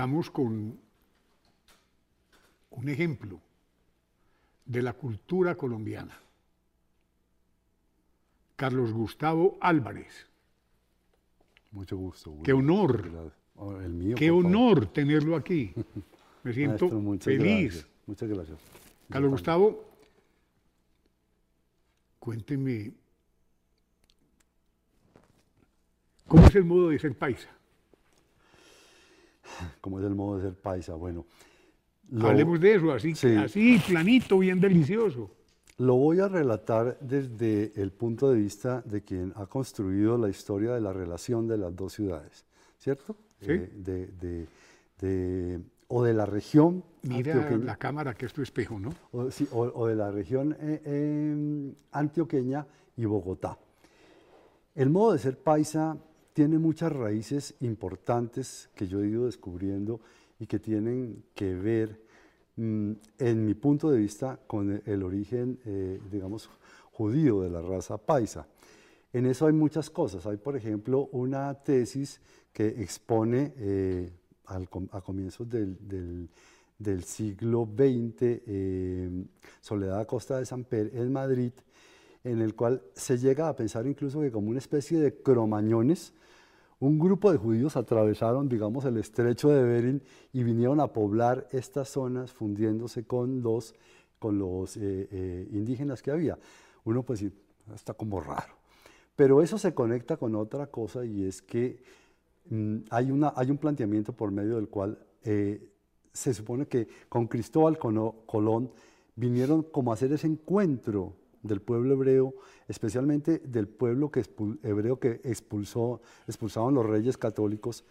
Estamos con un ejemplo de la cultura colombiana. Carlos Gustavo Álvarez. Mucho gusto. Qué honor. El mío, Qué honor tenerlo aquí. Me siento feliz. Gracias. Muchas gracias. Carlos Gustavo, cuénteme, ¿cómo es el modo de ser paisa? ¿Cómo es el modo de ser paisa? Bueno. Hablemos de eso, así, así, planito, bien delicioso. Lo voy a relatar desde el punto de vista de quien ha construido la historia de la relación de las dos ciudades, ¿cierto? Sí. Eh, de, o de la región. Mira la cámara que es tu espejo, ¿no? O, sí, o, de la región eh, em, antioqueña y Bogotá. El modo de ser paisa tiene muchas raíces importantes que yo he ido descubriendo y que tienen que ver Mm, en mi punto de vista, con el origen, eh, digamos, judío de la raza paisa. En eso hay muchas cosas. Hay, por ejemplo, una tesis que expone eh, a comienzos del, siglo XX, eh, Soledad Costa de Samper, en Madrid, en el cual se llega a pensar incluso que como una especie de cromañones, un grupo de judíos atravesaron, digamos, el estrecho de Bering y vinieron a poblar estas zonas fundiéndose con los, con los eh, eh, indígenas que había. Uno pues está como raro. Pero eso se conecta con otra cosa y es que mm, hay, una, hay un planteamiento por medio del cual eh, se supone que con Cristóbal Colón vinieron como a hacer ese encuentro del pueblo hebreo, especialmente del pueblo hebreo que expulsó, expulsaban los reyes católicos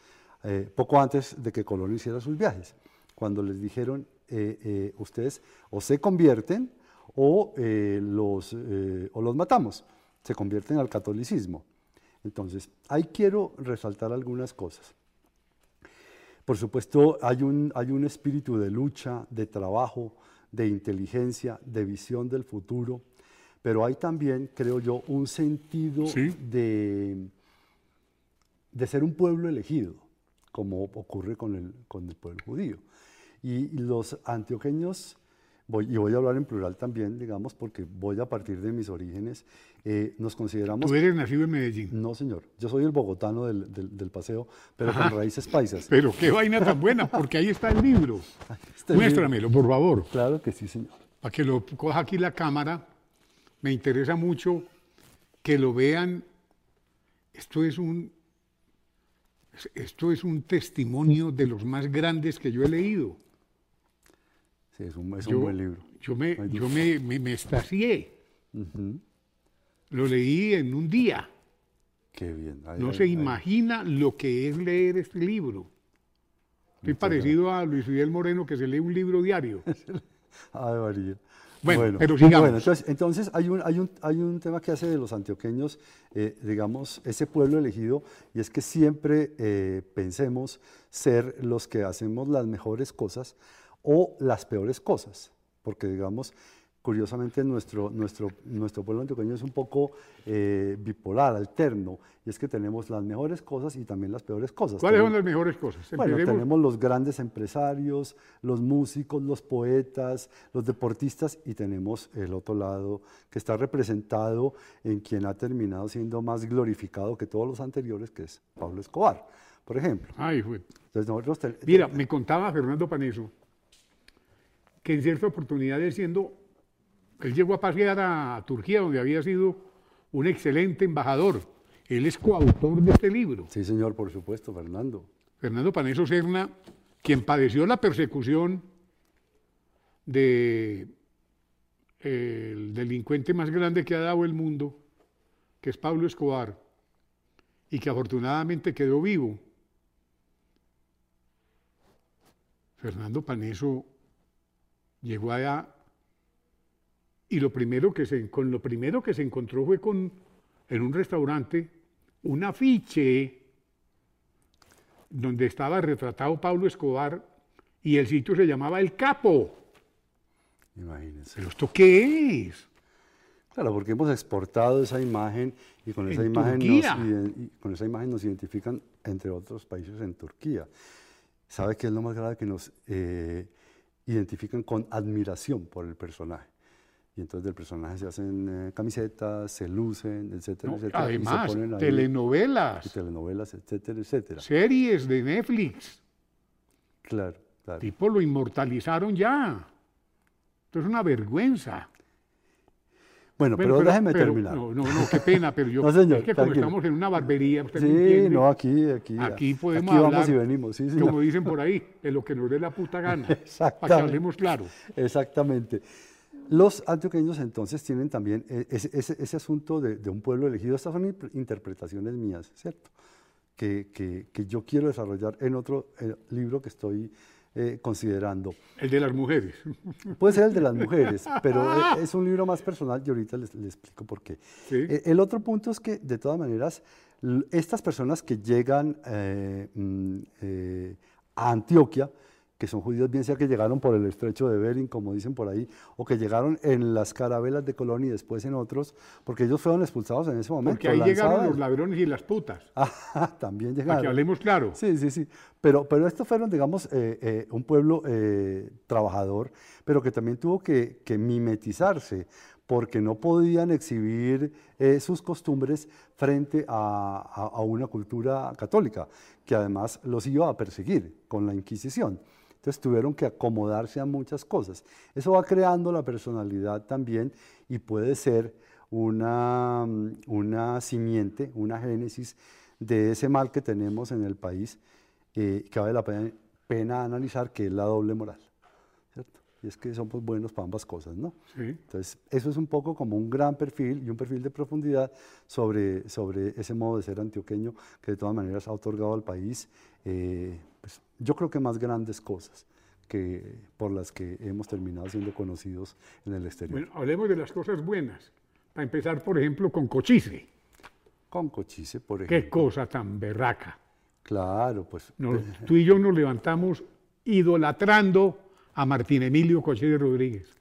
eh, poco antes de que Colón hiciera sus viajes, cuando les dijeron, eh, eh, ustedes o se convierten o, los, o los matamos, se convierten al catolicismo. Entonces, ahí quiero resaltar algunas cosas. Por supuesto, hay un, hay un espíritu de lucha, de trabajo, de inteligencia, de visión del futuro, pero hay también, creo yo, un sentido de, de ser un pueblo elegido, como ocurre con el, con el pueblo judío. Y, los antioqueños, voy, y voy a hablar en plural también, digamos, porque voy a partir de mis orígenes, eh, nos consideramos... ¿Tú eres nacido en Medellín? No, señor. Yo soy el bogotano del, del, paseo, pero con raíces paisas. Pero qué vaina tan buena, porque ahí está el libro. Muéstramelo, por favor. Claro que sí, señor. Para que lo coja aquí la cámara me interesa mucho que lo vean. Esto es un, esto es un testimonio de los más grandes que yo he leído. Sí, es un, buen libro. Yo me, yo me, me, Lo leí en un día. Qué bien. no se imagina lo que es leer este libro. Estoy parecido a Luis Fidel Moreno que se lee un libro diario. Ay, María. Bueno, pero sigamos. entonces, hay, un, hay, un, hay un tema que hace de los antioqueños, eh, digamos, ese pueblo elegido, y es que siempre eh, pensemos ser los que hacemos las mejores cosas o las peores cosas, porque digamos, curiosamente nuestro, nuestro, nuestro pueblo antioqueño es un poco eh, bipolar, alterno, y es que tenemos las mejores cosas y también las peores cosas. ¿Cuáles son las mejores cosas? Bueno, tenemos los grandes empresarios, los músicos, los poetas, los deportistas y tenemos el otro lado que está representado en quien ha terminado siendo más glorificado que todos los anteriores, que es Pablo Escobar, por ejemplo. Ay, fue. Mira, me contaba Fernando Paneso que en cierta oportunidad, siendo él llegó a pasear a Turquía, donde había sido un excelente embajador. Él es coautor de este libro. Sí, señor, por supuesto, Fernando. Fernando Paneso Serna, quien padeció la persecución del delincuente más grande que ha dado el mundo, que es Pablo Escobar, y que afortunadamente quedó vivo. Fernando Paneso llegó allá y lo primero que se, con lo primero que se encontró fue con, en un restaurante, un afiche donde estaba retratado Pablo Escobar y el sitio se llamaba El Capo. Imagínense. ¿Pero esto qué es? Claro, porque hemos exportado esa imagen y con esa, imagen nos, con esa imagen nos identifican entre otros países en Turquía. ¿sabe qué es lo más grave? Que nos eh, identifican con admiración por el personaje. Y entonces del personaje se hacen eh, camisetas, se lucen, etcétera, etcétera. Además, telenovelas. telenovelas, etcétera, etcétera. Series de Netflix. Claro, claro. Tipo lo inmortalizaron ya. Esto es una vergüenza. Bueno, pero, déjeme terminar. No, no, no, qué pena, pero yo no, señor, es que como estamos en una barbería, usted Sí, no, aquí, aquí. Aquí podemos aquí vamos y venimos, sí, sí. Como dicen por ahí, en lo que nos dé la puta gana. Exactamente. Para que hablemos claro. Exactamente. Los antioqueños entonces tienen también e, ese, ese, asunto de, de, un pueblo elegido. Estas son interpretaciones mías, ¿cierto? Que, que, que yo quiero desarrollar en otro eh, libro que estoy eh, considerando. El de las mujeres. Puede ser el de las mujeres, pero e, es un libro más personal y ahorita les, explico por qué. Eh, el otro punto es que, de todas maneras, estas personas que llegan eh, mm, a Antioquia, que son judíos, bien sea que llegaron por el estrecho de Bering, como dicen por ahí, o que llegaron en las carabelas de Colón y después en otros, porque ellos fueron expulsados en ese momento. Porque ahí llegaron los ladrones y las putas. Ah, también llegaron. Para que hablemos claro. Sí, sí, sí. Pero, pero estos fueron, digamos, eh, eh, un pueblo eh, trabajador, pero que también tuvo que, mimetizarse, porque no podían exhibir sus costumbres frente a, a una cultura católica, que además los iba a perseguir con la Inquisición. Entonces tuvieron que acomodarse a muchas cosas. Eso va creando la personalidad también y puede ser una, una simiente, una génesis de ese mal que tenemos en el país, eh, que vale la pena, analizar, que es la doble moral. ¿cierto? Y es que somos buenos para ambas cosas, ¿no? Sí. Entonces, eso es un poco como un gran perfil y un perfil de profundidad sobre, sobre ese modo de ser antioqueño que de todas maneras ha otorgado al país eh, pues, yo creo que más grandes cosas que por las que hemos terminado siendo conocidos en el exterior. Bueno, hablemos de las cosas buenas. Para empezar, por ejemplo, con Cochise. Con Cochise, por ejemplo. Qué cosa tan berraca. Claro, pues. tú y yo nos levantamos idolatrando a Martín Emilio Cochise Rodríguez.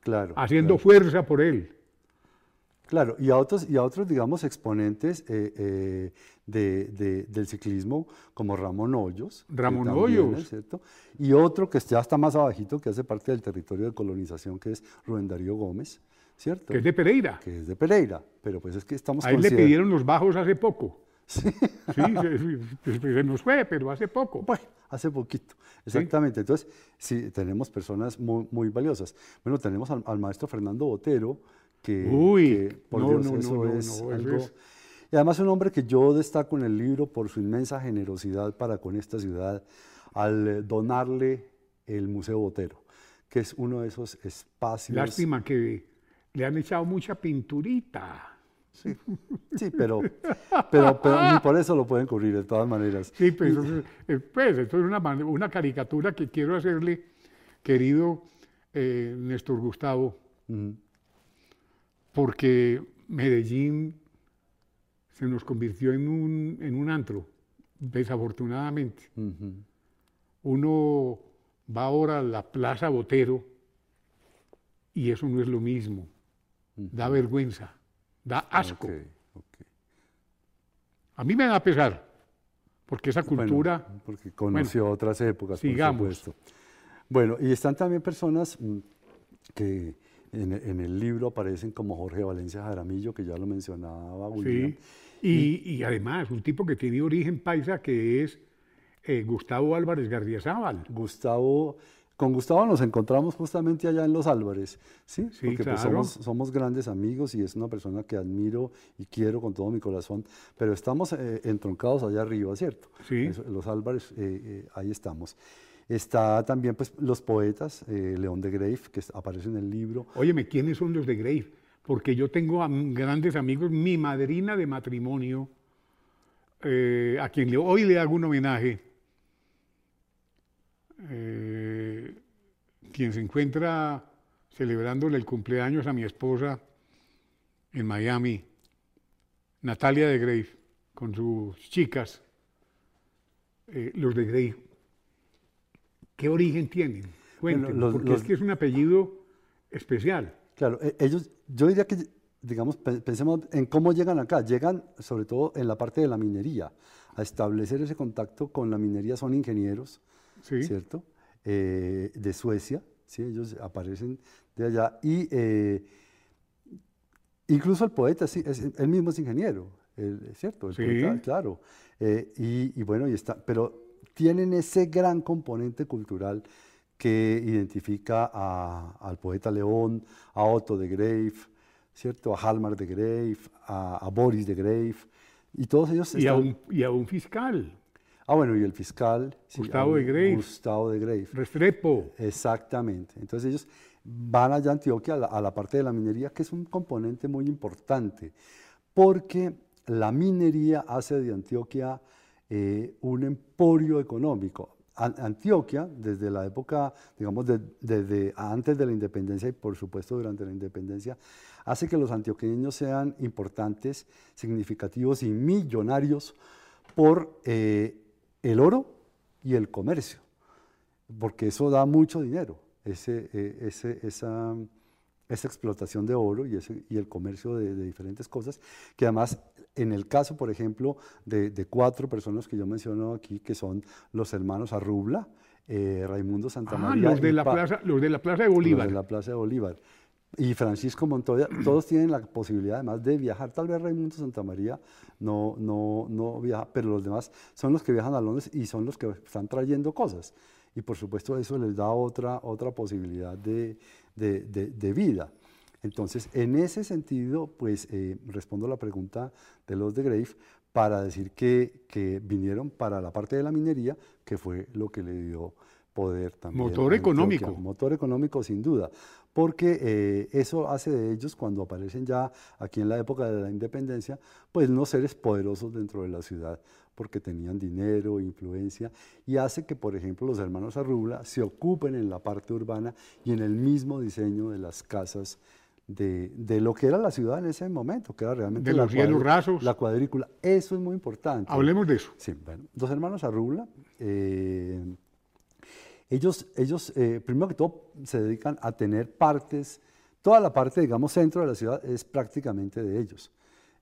Claro. Haciendo fuerza por él. Claro, y a otros, y a otros digamos, exponentes eh, eh, de, del ciclismo, como Ramón Hoyos. Ramón Hoyos. ¿cierto? Y otro que ya está más abajito, que hace parte del territorio de colonización, que es Rubén Darío Gómez, ¿cierto? Que es de Pereira. Que es de Pereira, pero pues es que estamos... A él le pidieron los bajos hace poco. Sí, sí se, nos fue, pero hace poco. Bueno, hace poquito, exactamente. Entonces, sí, tenemos personas muy, muy valiosas. Bueno, tenemos al, al maestro Fernando Botero, que, Uy, por Dios, eso es algo... Y además un hombre que yo destaco en el libro por su inmensa generosidad para con esta ciudad al eh, donarle el Museo Botero, que es uno de esos espacios... Lástima que le han echado mucha pinturita. Sí, sí pero, pero, ni por eso lo pueden cubrir de todas maneras. Sí, pero eh, pues, esto es una, una caricatura que quiero hacerle, querido eh, Néstor Gustavo porque Medellín se nos convirtió en un, en un antro, desafortunadamente. Uno va ahora a la Plaza Botero y eso no es lo mismo. Da vergüenza, da asco. A mí me da pesar, porque esa cultura... porque conoció otras épocas, sigamos. por supuesto. Bueno, y están también personas mm, que en, el libro aparecen como Jorge Valencia Jaramillo, que ya lo mencionaba William. Sí, y, además un tipo que tiene origen paisa que es eh, Gustavo Álvarez Gardiazabal. Gustavo, con Gustavo nos encontramos justamente allá en Los Álvarez, ¿sí? sí Porque pues, somos, somos, grandes amigos y es una persona que admiro y quiero con todo mi corazón, pero estamos eh, entroncados allá arriba, ¿cierto? Sí. los Álvarez, eh, ahí estamos. Está también pues, los poetas, eh, León de Grave, que aparece en el libro. Óyeme, ¿quiénes son los de Grave? Porque yo tengo grandes amigos, mi madrina de matrimonio, eh, a quien hoy le hago un homenaje, eh, quien se encuentra celebrándole el cumpleaños a mi esposa en Miami, Natalia de Grave, con sus chicas, los de Grave ¿Qué origen tienen? Cuéntenme, porque es que es un apellido especial. Claro, e, ellos, yo diría que, digamos, pensemos en cómo llegan acá. Llegan sobre todo en la parte de la minería. a establecer ese contacto con la minería son ingenieros, ¿cierto? Eh, de Suecia, ¿sí? ellos aparecen de allá y eh, incluso el poeta, sí, es, él mismo es ingeniero, cierto, el poeta, claro. Eh, y, bueno, y está, pero tienen ese gran componente cultural que identifica al poeta León, a Otto de Grave, ¿cierto? a Halmar de Grave, a, Boris de Grave, y todos ellos... Y, a un, y a un fiscal. Ah, bueno, y el fiscal... Gustavo de Grave. Gustavo de Grave. Restrepo. Exactamente. Entonces ellos van allá a Antioquia, a la, parte de la minería, que es un componente muy importante, porque la minería hace de Antioquia eh, un emporio económico. Antioquia, desde la época, digamos, desde antes de la independencia y por supuesto durante la independencia, hace que los antioqueños sean importantes, significativos y millonarios por eh, el oro y el comercio, porque eso da mucho dinero, eh, ese, esa, esa, explotación de oro y, ese, y el comercio de, diferentes cosas, que además en el caso, por ejemplo, de, cuatro personas que yo menciono aquí, que son los hermanos Arrubla, eh, Raimundo Santamaría. Ah, los de, la plaza, los de la Plaza de Bolívar. Los de la Plaza de Bolívar y Francisco Montoya, todos tienen la posibilidad además de viajar. Tal vez Raimundo Santamaría no, no, no viaja, pero los demás son los que viajan a Londres y son los que están trayendo cosas. Y por supuesto eso les da otra, otra posibilidad de, de, de, vida. Entonces, en ese sentido, pues eh, respondo a la pregunta de los de Grave para decir que, que vinieron para la parte de la minería, que fue lo que le dio poder también. Motor económico. Motor económico, sin duda porque eh, eso hace de ellos, cuando aparecen ya aquí en la época de la independencia, pues unos seres poderosos dentro de la ciudad, porque tenían dinero, influencia, y hace que, por ejemplo, los hermanos Arrubla se ocupen en la parte urbana y en el mismo diseño de las casas de, lo que era la ciudad en ese momento, que era realmente la, rasos. la cuadrícula. Eso es muy importante. Hablemos de eso. Sí, bueno, los hermanos Arrubla, eh, ellos, ellos eh, primero que todo, se dedican a tener partes, toda la parte, digamos, centro de la ciudad es prácticamente de ellos.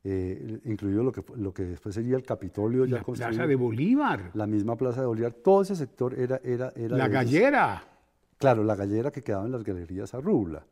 Eh, incluido lo que, lo que después sería el Capitolio. La Plaza de Bolívar. La misma Plaza de Bolívar. Todo ese sector era... era, era la gallera. Claro, la gallera que quedaba en las galerías a Rubla.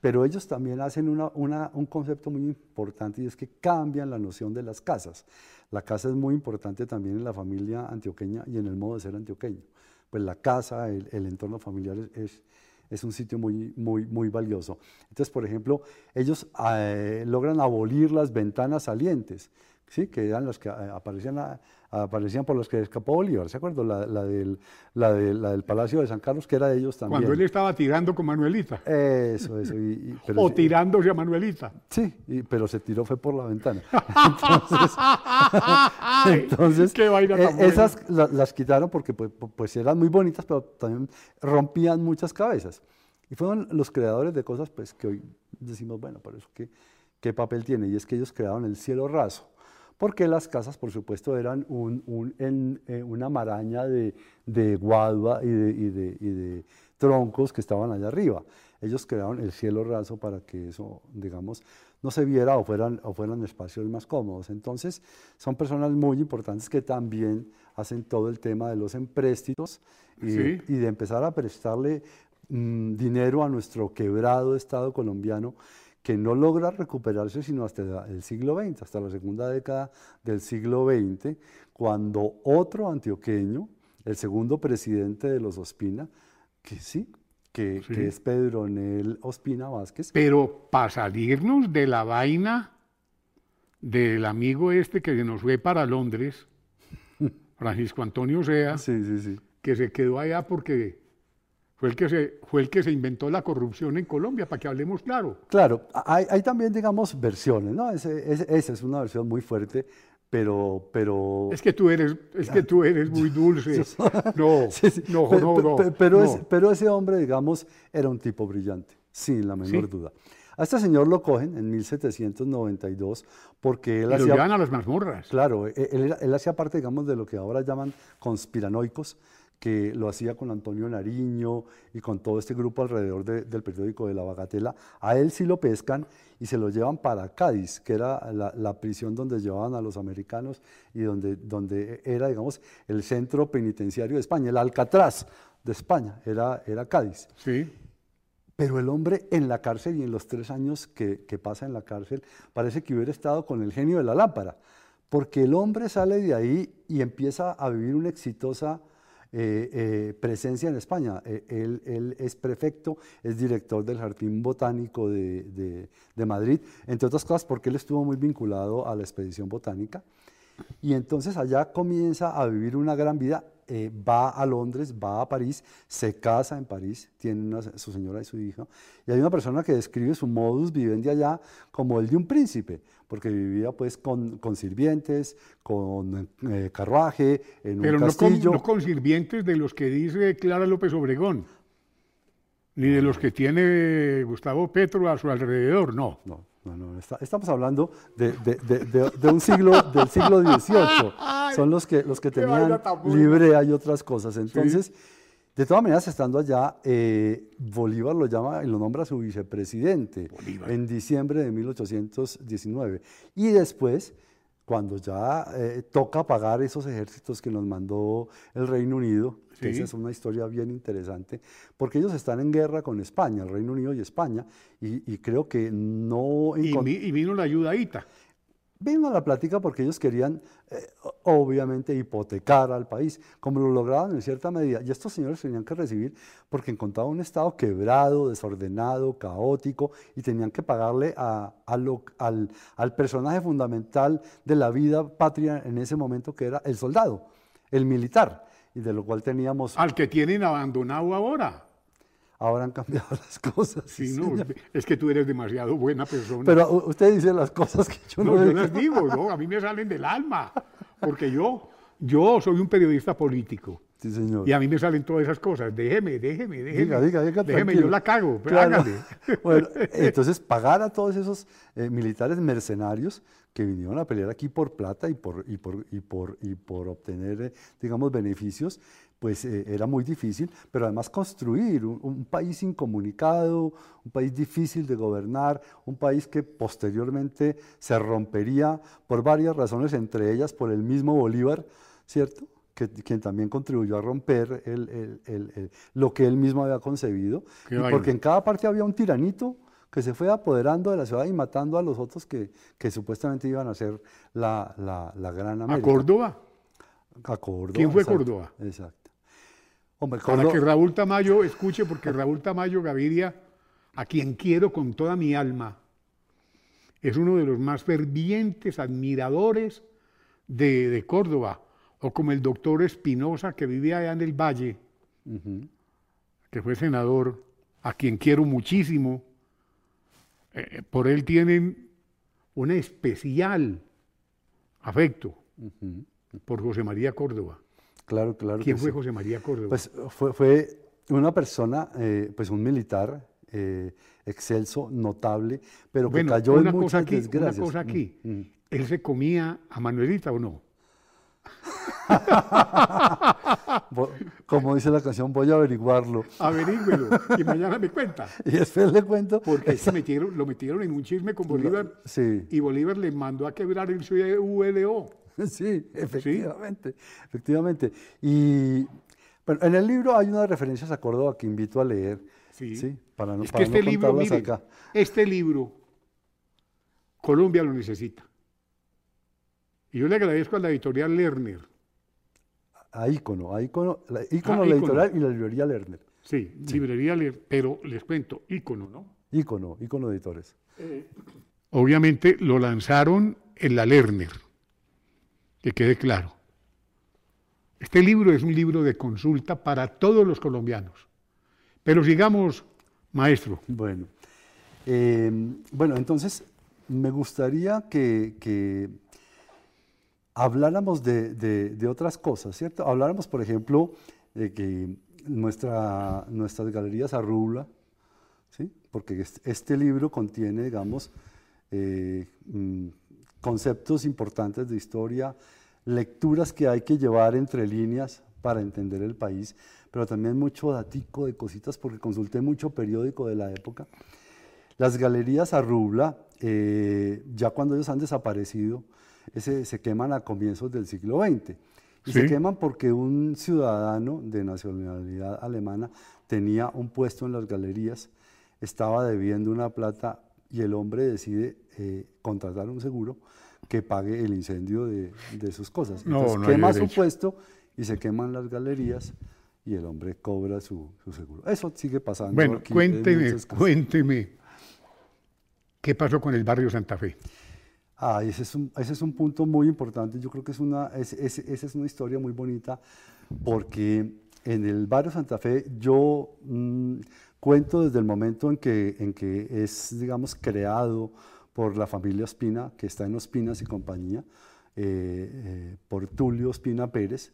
Pero ellos también hacen una, una, un concepto muy importante y es que cambian la noción de las casas. La casa es muy importante también en la familia antioqueña y en el modo de ser antioqueño pues la casa, el, entorno familiar es, es, un sitio muy, muy, muy valioso. Entonces, por ejemplo, ellos eh, logran abolir las ventanas salientes, ¿sí? que eran las que eh, aparecían a, aparecían por los que escapó Bolívar, ¿se acuerdan? La, la, del, la, del Palacio de San Carlos, que era de ellos también. Cuando él estaba tirando con Manuelita. Eso, eso. o tirándose a Manuelita. Sí, pero se tiró fue por la ventana. Entonces, Qué vaina eh, esas las quitaron porque pues, pues, eran muy bonitas, pero también rompían muchas cabezas. Y fueron los creadores de cosas pues, que hoy decimos, bueno, por eso, ¿qué, ¿qué papel tiene? Y es que ellos crearon el cielo raso porque las casas, por supuesto, eran eh, una maraña de, guadua y de, troncos que estaban allá arriba. Ellos crearon el cielo raso para que eso, digamos, no se viera o fueran, o fueran espacios más cómodos. Entonces, son personas muy importantes que también hacen todo el tema de los empréstitos y, de empezar a prestarle mm, dinero a nuestro quebrado Estado colombiano que no logra recuperarse sino hasta el siglo XX, hasta la segunda década del siglo XX, cuando otro antioqueño, el segundo presidente de los Ospina, que sí, que, es Pedro Nel Ospina Vázquez. Pero para salirnos de la vaina del amigo este que nos fue para Londres, Francisco Antonio Sea, que se quedó allá porque fue el, que se, fue el que se inventó la corrupción en Colombia, para que hablemos claro. Claro, hay, también, digamos, versiones, ¿no? esa es una versión muy fuerte, pero, pero... Es que tú eres, es que tú eres muy dulce. No, no, no, no, pero, pero, ese hombre, digamos, era un tipo brillante, sin la menor duda. A este señor lo cogen en 1792 porque él y hacía... lo llevan a las mazmorras. Claro, él, él, él hacía parte, digamos, de lo que ahora llaman conspiranoicos, que lo hacía con Antonio Nariño y con todo este grupo alrededor del periódico de La Bagatela. A él sí lo pescan y se lo llevan para Cádiz, que era la, prisión donde llevaban a los americanos y donde, donde era, digamos, el centro penitenciario de España, el Alcatraz de España, era, era Cádiz. Sí. Pero el hombre en la cárcel y en los tres años que, que pasa en la cárcel, parece que hubiera estado con el genio de la lámpara, porque el hombre sale de ahí y empieza a vivir una exitosa eh, eh, presencia en España. Eh, él, es prefecto, es director del Jardín Botánico de, Madrid, entre otras cosas porque él estuvo muy vinculado a la expedición botánica. Y entonces allá comienza a vivir una gran vida. Va a Londres, va a París, se casa en París, tiene su señora y su hija. Y hay una persona que describe su modus vivendi allá como el de un príncipe porque vivía pues con, con sirvientes, con eh, carruaje, en un castillo. Pero no con sirvientes de los que dice Clara López Obregón, ni de los que tiene Gustavo Petro a su alrededor, no. No, no, no. estamos hablando de, de, de, un siglo, del siglo XVIII. Son los que, los que tenían librea y otras cosas. Entonces... De todas maneras, estando allá, eh, Bolívar lo llama y lo nombra su vicepresidente en diciembre de 1819. Y después, cuando ya eh, toca pagar esos ejércitos que nos mandó el Reino Unido, esa es una historia bien interesante, porque ellos están en guerra con España, el Reino Unido y España, y, creo que no... Y, y, vino la ayudadita. Vino a la plática porque ellos querían, eh, obviamente, hipotecar al país, como lo lograban en cierta medida. Y estos señores tenían que recibir porque encontraban un Estado quebrado, desordenado, caótico, y tenían que pagarle a, al, al personaje fundamental de la vida patria en ese momento, que era el soldado, el militar, y de lo cual teníamos... Al que tienen abandonado ahora ahora han cambiado las cosas. Sí, no, es que tú eres demasiado buena persona. Pero usted dice las cosas que yo no, no yo las digo, ¿no? A mí me salen del alma, porque yo, yo soy un periodista político. Sí, señor. Y a mí me salen todas esas cosas. Déjeme, déjeme, déjeme. Diga, diga, diga, déjeme, yo la cago, claro. Bueno, entonces pagar a todos esos eh, militares mercenarios que vinieron a pelear aquí por plata y por, y por, y por, y por obtener, eh, digamos, beneficios, pues eh, era muy difícil, pero además construir un, país incomunicado, un país difícil de gobernar, un país que posteriormente se rompería por varias razones, entre ellas por el mismo Bolívar, ¿cierto? Que, quien también contribuyó a romper lo que él mismo había concebido, porque en cada parte había un tiranito que se fue apoderando de la ciudad y matando a los otros que, supuestamente iban a ser la, la, gran América. ¿A Córdoba? A Córdoba. ¿Quién fue Córdoba? Exacto. Para que Raúl Tamayo escuche, porque Raúl Tamayo Gaviria, a quien quiero con toda mi alma, es uno de los más fervientes admiradores de, Córdoba, o como el doctor Espinosa, que vivía allá en el Valle, que fue senador, a quien quiero muchísimo. Eh, por él tienen un especial afecto por José María Córdoba. Claro, claro. ¿Quién fue José María Córdoba? Pues fue, fue una persona, eh, pues un militar eh, excelso, notable, pero que cayó en muchas aquí, desgracias. Una cosa aquí, mm, mm. ¿él se comía a Manuelita o no? Como dice la canción, voy a averiguarlo. Averígüelo y mañana me cuenta. Y después le cuento. Porque se metieron, lo metieron en un chisme con Bolívar sí. y Bolívar le mandó a quebrar el ULO. Sí, efectivamente, efectivamente. Y bueno, en el libro hay unas referencias a Córdoba que invito a leer. Sí. Para no, es que este libro, este libro, Colombia lo necesita. Y yo le agradezco a la editorial Lerner. A Icono, a Icono, la, Icono, la editorial y la librería Lerner. Sí, librería Lerner, pero les cuento, Icono, ¿no? Icono, Icono Editores. Eh, obviamente lo lanzaron en la Lerner que quede claro. Este libro es un libro de consulta para todos los colombianos. Pero sigamos, maestro. Bueno, eh, bueno entonces me gustaría que, habláramos de, otras cosas, ¿cierto? Habláramos, por ejemplo, de que nuestra, nuestras galerías Arrula, ¿sí? porque este, libro contiene, digamos, eh, mm, conceptos importantes de historia, lecturas que hay que llevar entre líneas para entender el país, pero también mucho datico de cositas porque consulté mucho periódico de la época. Las galerías a rubla, eh, ya cuando ellos han desaparecido, ese, se queman a comienzos del siglo XX. Y se queman porque un ciudadano de nacionalidad alemana tenía un puesto en las galerías, estaba debiendo una plata y el hombre decide eh, contratar un seguro que pague el incendio de, sus cosas. Entonces quema su puesto y se queman las galerías y el hombre cobra su, seguro. Eso sigue pasando. Bueno, cuénteme, cuénteme, ¿qué pasó con el barrio Santa Fe? Ah, ese es, un, ese es un punto muy importante. Yo creo que es una, esa es una historia muy bonita porque en el barrio Santa Fe yo mm, cuento desde el momento en que, en que es, digamos, creado por la familia Ospina, que está en Ospinas y compañía, eh, eh, por Tulio Ospina Pérez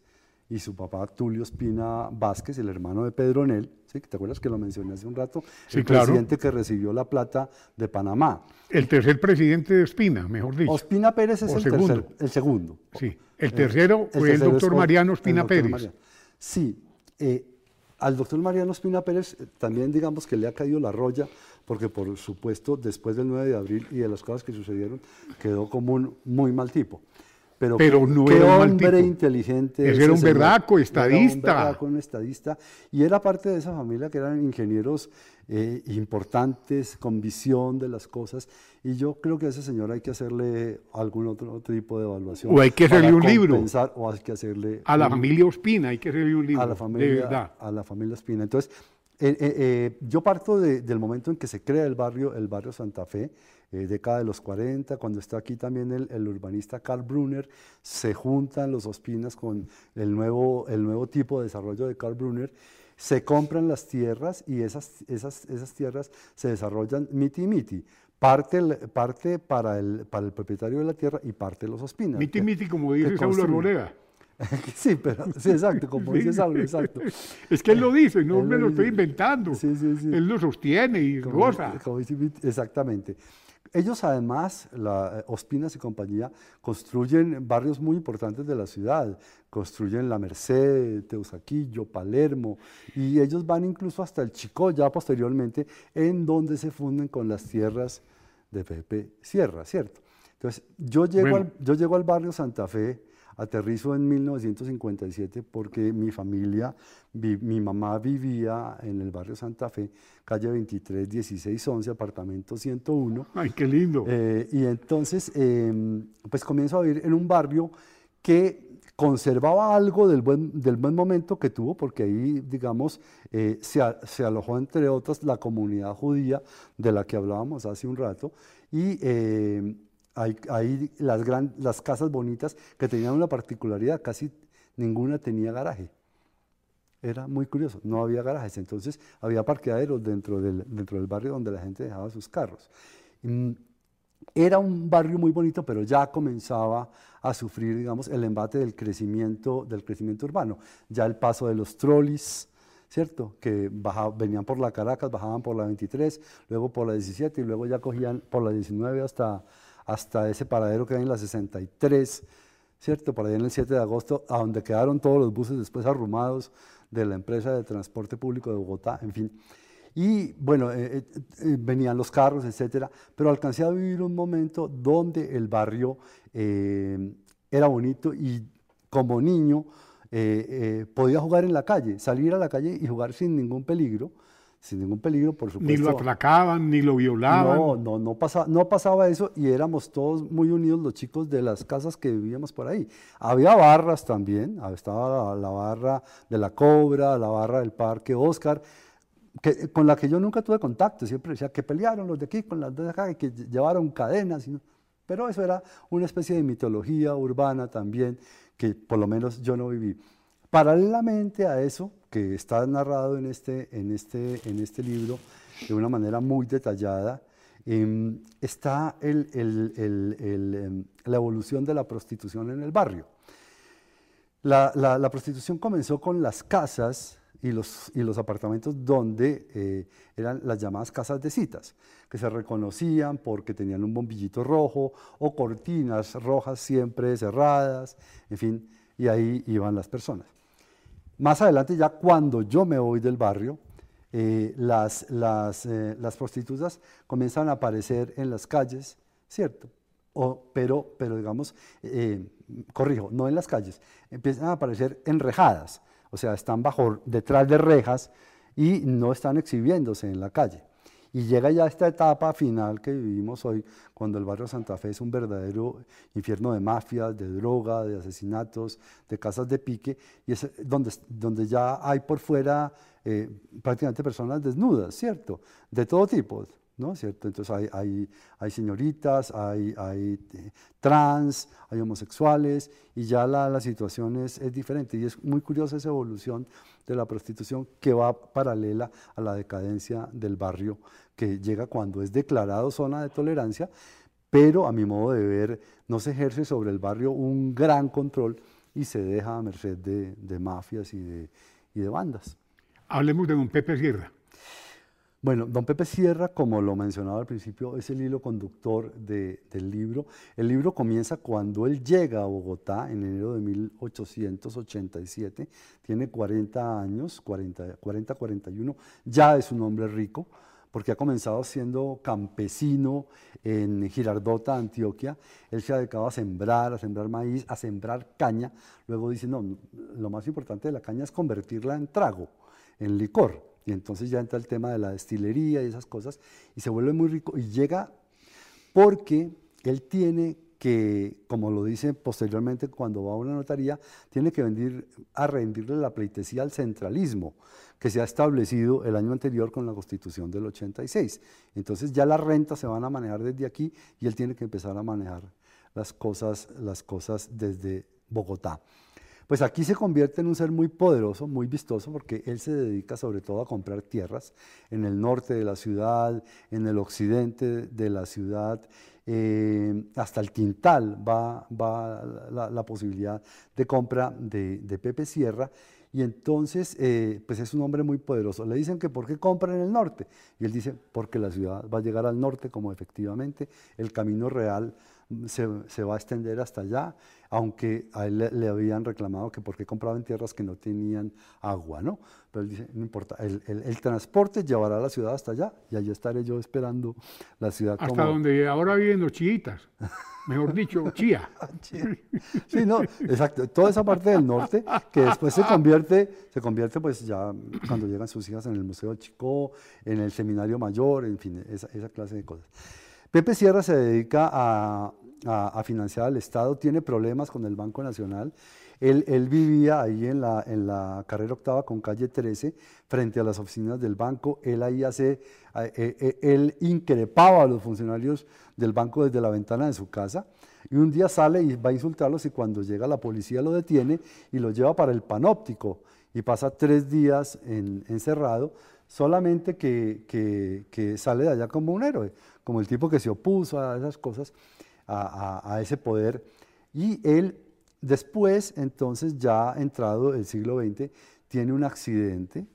y su papá Tulio Ospina Vázquez, el hermano de Pedro Nel, ¿sí? ¿te acuerdas que lo mencioné hace un rato? Sí, el presidente que recibió la plata de Panamá. El tercer presidente de Ospina, mejor dicho. Ospina Pérez es el, segundo. el segundo. Sí, el tercero fue el, doctor Mariano Ospina Pérez. Sí, eh, al doctor Mariano Ospina Pérez también digamos que le ha caído la roya porque por supuesto después del 9 de abril y de las cosas que sucedieron quedó como un muy mal tipo. Pero, Pero no era un hombre inteligente. era un verdaco, estadista. Era un verdaco, un estadista. Y era parte de esa familia que eran ingenieros eh, importantes, con visión de las cosas. Y yo creo que a ese señor hay que hacerle algún otro, tipo de evaluación. O hay que hacerle un libro. O hay que hacerle. A la familia Ospina hay que hacerle un libro. A la familia, A la familia Ospina. Entonces, eh, eh, yo parto del momento en que se crea el barrio, el barrio Santa Fe, década de los 40, cuando está aquí también el, urbanista Karl Brunner, se juntan los Ospinas con el nuevo, el nuevo tipo de desarrollo de Karl Brunner se compran las tierras y esas, esas, esas tierras se desarrollan miti miti. Parte, parte para, el, para el propietario de la tierra y parte los ospinas. Miti miti, como dice Saulo Arboleda. sí, pero, sí, exacto, como dice Saulo, exacto. Es que él lo dice, no me lo estoy inventando. Sí, sí, sí. Él lo sostiene y goza. exactamente. Ellos además, la, eh, Ospinas y compañía, construyen barrios muy importantes de la ciudad, construyen La Merced, Teusaquillo, Palermo, y ellos van incluso hasta el Chico ya posteriormente, en donde se funden con las tierras de Pepe Sierra, ¿cierto? Entonces, yo llego, al, yo llego al barrio Santa Fe, Aterrizo en 1957 porque mi familia, mi mamá vivía en el barrio Santa Fe, calle 23, 16, 11, apartamento 101. ¡Ay, qué lindo! Eh, y entonces, em, pues comienzo a vivir en un barrio que conservaba algo del buen, del buen momento que tuvo, porque ahí, digamos, eh, se, se, alojó, entre otras, la comunidad judía de la que hablábamos hace un rato, y em, hay, las, gran, las casas bonitas que tenían una particularidad, casi ninguna tenía garaje. Era muy curioso, no había garajes, entonces había parqueaderos dentro del, barrio donde la gente dejaba sus carros. Mm, era un barrio muy bonito, pero ya comenzaba a sufrir, digamos, el embate del crecimiento, del crecimiento urbano. Ya el paso de los trolis, ¿cierto? Que venían por la Caracas, bajaban por la 23, luego por la 17 y luego ya cogían por la 19 hasta, hasta ese paradero que hay en la 63, ¿cierto? Por ahí en el 7 de agosto, a donde quedaron todos los buses después arrumados de la empresa de transporte público de Bogotá, en fin. Y bueno, eh, eh, eh, venían los carros, etcétera, pero alcancé a vivir un momento donde el barrio era bonito y como niño podía jugar en la calle, salir a la calle y jugar sin ningún peligro sin ningún peligro, por supuesto. Ni lo atracaban, ni lo violaban. No, no, no, pasaba, no pasaba eso y éramos todos muy unidos los chicos de las casas que vivíamos por ahí. Había barras también, estaba la, barra de la Cobra, la barra del Parque Oscar, que, con la que yo nunca tuve contacto, siempre decía que pelearon los de aquí con las de acá, y que llevaron cadenas, pero eso era una especie de mitología urbana también, que por lo menos yo no viví. Paralelamente a eso, que está narrado en este, en este, en este libro de una manera muy detallada, em, está em, la evolución de la prostitución en el barrio. La, la, prostitución comenzó con las casas y los, y los apartamentos donde eh, eran las llamadas casas de citas, que se reconocían porque tenían un bombillito rojo o cortinas rojas siempre cerradas, en fin, y ahí iban las personas. Más adelante, ya cuando yo me voy del barrio, eh, las, las, eh, las, prostitutas comienzan a aparecer en las calles, ¿cierto? O, pero, pero digamos, eh, corrijo, no en las calles, empiezan a aparecer enrejadas, o sea, están bajo, detrás de rejas y no están exhibiéndose en la calle. Y llega ya esta etapa final que vivimos hoy, cuando el barrio Santa Fe es un verdadero infierno de mafias, de droga, de asesinatos, de casas de pique, y donde, donde ya hay por fuera eh, prácticamente personas desnudas, ¿cierto? De todo tipo, ¿no? ¿Cierto? Entonces hay, hay, señoritas, hay, eh, trans, hay homosexuales, y ya la, la situación es, diferente. Y es muy curiosa esa evolución de la prostitución que va paralela a la decadencia del barrio que llega cuando es declarado zona de tolerancia, pero a mi modo de ver no se ejerce sobre el barrio un gran control y se deja a merced de, mafias y de, y de bandas. Hablemos de don Pepe Sierra. Bueno, don Pepe Sierra, como lo mencionaba al principio, es el hilo conductor del libro. El libro comienza cuando él llega a Bogotá en enero de 1887, tiene 40 años, 40, 40 41, ya es un hombre rico, porque ha comenzado siendo campesino en Girardota, Antioquia. Él se ha dedicado a sembrar, a sembrar maíz, a sembrar caña. Luego dice, no, lo más importante de la caña es convertirla en trago, en licor. Y entonces ya entra el tema de la destilería y esas cosas, y se vuelve muy rico. Y llega porque él tiene que, como lo dice posteriormente cuando va a una notaría, tiene que venir a rendirle la pleitesía al centralismo que se ha establecido el año anterior con la constitución del 86. Entonces ya las rentas se van a manejar desde aquí y él tiene que empezar a manejar las cosas, las cosas desde Bogotá. Pues aquí se convierte en un ser muy poderoso, muy vistoso, porque él se dedica sobre todo a comprar tierras en el norte de la ciudad, en el occidente de la ciudad, eh, hasta el quintal va, va la, posibilidad de compra de, Pepe Sierra y entonces, eh, pues es un hombre muy poderoso. Le dicen que ¿por qué compra en el norte? Y él dice, porque la ciudad va a llegar al norte, como efectivamente el camino real se, se va a extender hasta allá, aunque a él le, habían reclamado que por qué compraba en tierras que no tenían agua, ¿no? Pero él dice, no importa, el, el, transporte llevará a la ciudad hasta allá y allí estaré yo esperando la ciudad. Hasta donde ahora viven los chiitas mejor dicho, Chía. Sí, no, exacto. Toda esa parte del norte que después se convierte, se convierte pues ya cuando llegan sus hijas en el Museo Chico, en el Seminario Mayor, en fin, esa, clase de cosas. Pepe Sierra se dedica a, financiar al Estado, tiene problemas con el Banco Nacional. Él, vivía ahí en la, carrera octava con calle 13, frente a las oficinas del banco. Él ahí hace, eh, eh, él increpaba a los funcionarios del banco desde la ventana de su casa. Y un día sale y va a insultarlos y cuando llega la policía lo detiene y lo lleva para el panóptico y pasa tres días encerrado, solamente que, que, sale de allá como un héroe, como el tipo que se opuso a esas cosas, a, ese poder. Y él después, entonces ya entrado el siglo XX, tiene un accidente,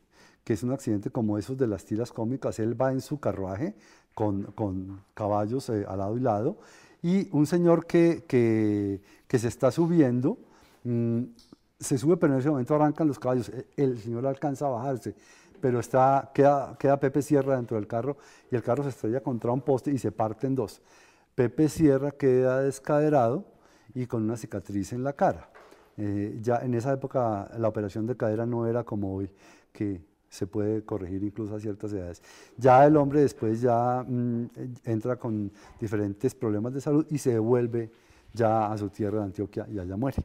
que es un accidente como esos de las tiras cómicas, él va en su carruaje, con, caballos eh, al lado y lado, y un señor que, que, se está subiendo, mm, se sube, pero en ese momento arrancan los caballos, e, el señor alcanza a bajarse, pero está, queda, queda Pepe Sierra dentro del carro y el carro se estrella contra un poste y se parte en dos. Pepe Sierra queda descaderado y con una cicatriz en la cara. Eh, ya en esa época la operación de cadera no era como hoy, que se puede corregir incluso a ciertas edades. Ya el hombre después ya mm, entra con diferentes problemas de salud y se devuelve ya a su tierra de Antioquia y allá muere.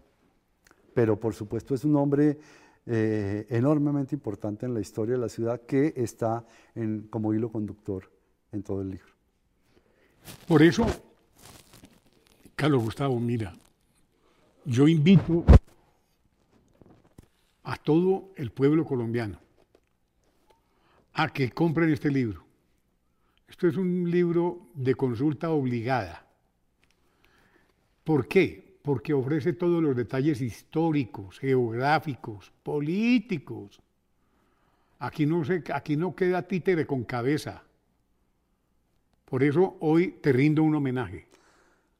Pero por supuesto es un hombre eh, enormemente importante en la historia de la ciudad que está en, como hilo conductor en todo el libro. Por eso, Carlos Gustavo, mira, yo invito a todo el pueblo colombiano a que compren este libro. Esto es un libro de consulta obligada. ¿Por qué? Porque ofrece todos los detalles históricos, geográficos, políticos. Aquí no, se, aquí no queda títere con cabeza. Por eso hoy te rindo un homenaje.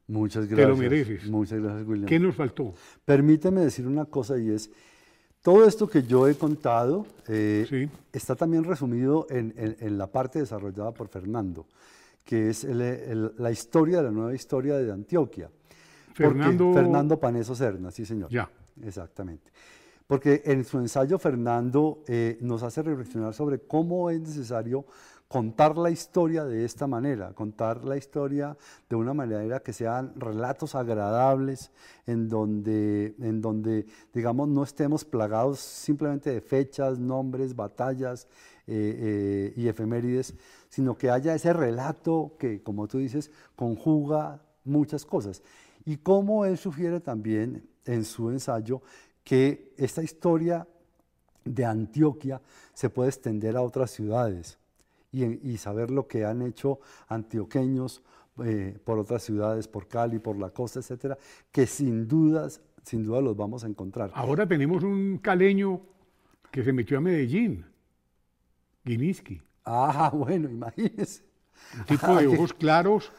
Muchas gracias. Te lo mereces. Muchas gracias, William. ¿Qué nos faltó? Permíteme decir una cosa y es, Todo esto que yo he contado eh, está también resumido en, la parte desarrollada por Fernando, que es la historia de la nueva historia de Antioquia. Fernando... Fernando Paneso Serna, sí señor. Ya. Exactamente. Porque en su ensayo Fernando eh, nos hace reflexionar sobre cómo es necesario contar la historia de esta manera, contar la historia de una manera que sean relatos agradables, en donde, en donde digamos, no estemos plagados simplemente de fechas, nombres, batallas eh, eh, y efemérides, sino que haya ese relato que, como tú dices, conjuga muchas cosas. Y cómo él sugiere también en su ensayo que esta historia de Antioquia se puede extender a otras ciudades y, saber lo que han hecho antioqueños eh, por otras ciudades, por Cali, por la costa, etcétera, que sin dudas, sin duda los vamos a encontrar. Ahora tenemos un caleño que se metió a Medellín, Guiniski. Ah, bueno, imagínese. Un tipo de ojos claros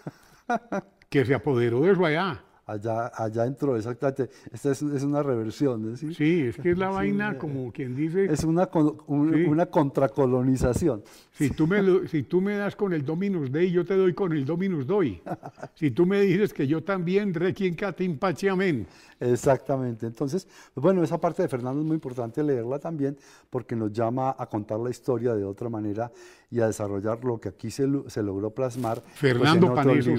que se apoderó de eso allá allá, allá entró, exactamente. Esta es, es una reversión. ¿sí? sí, es que es la vaina, como quien dice. Es una, una contracolonización. Si tú, me, si tú me das con el Dominus Dei, yo te doy con el Dominus Doi. si tú me dices que yo también, requien catim amén. Exactamente. Entonces, bueno, esa parte de Fernando es muy importante leerla también porque nos llama a contar la historia de otra manera y a desarrollar lo que aquí se, se logró plasmar. Pues, Fernando pues, Paneso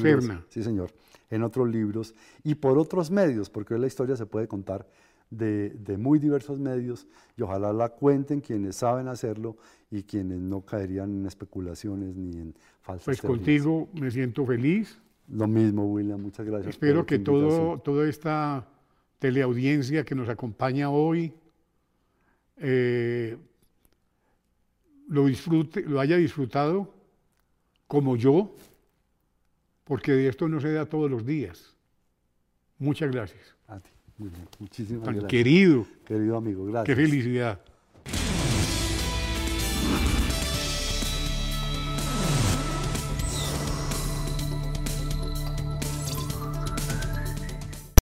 Sí, señor en otros libros y por otros medios, porque hoy la historia se puede contar de, muy diversos medios y ojalá la cuenten quienes saben hacerlo y quienes no caerían en especulaciones ni en falsas Pues contigo me siento feliz. Lo mismo, William, muchas gracias. Espero que todo, toda esta teleaudiencia que nos acompaña hoy eh, lo, disfrute, lo haya disfrutado como yo porque de esto no se da todos los días. Muchas gracias. A ti, muy bien. Muchísimas Tan gracias. Querido. Querido amigo, gracias. Qué felicidad.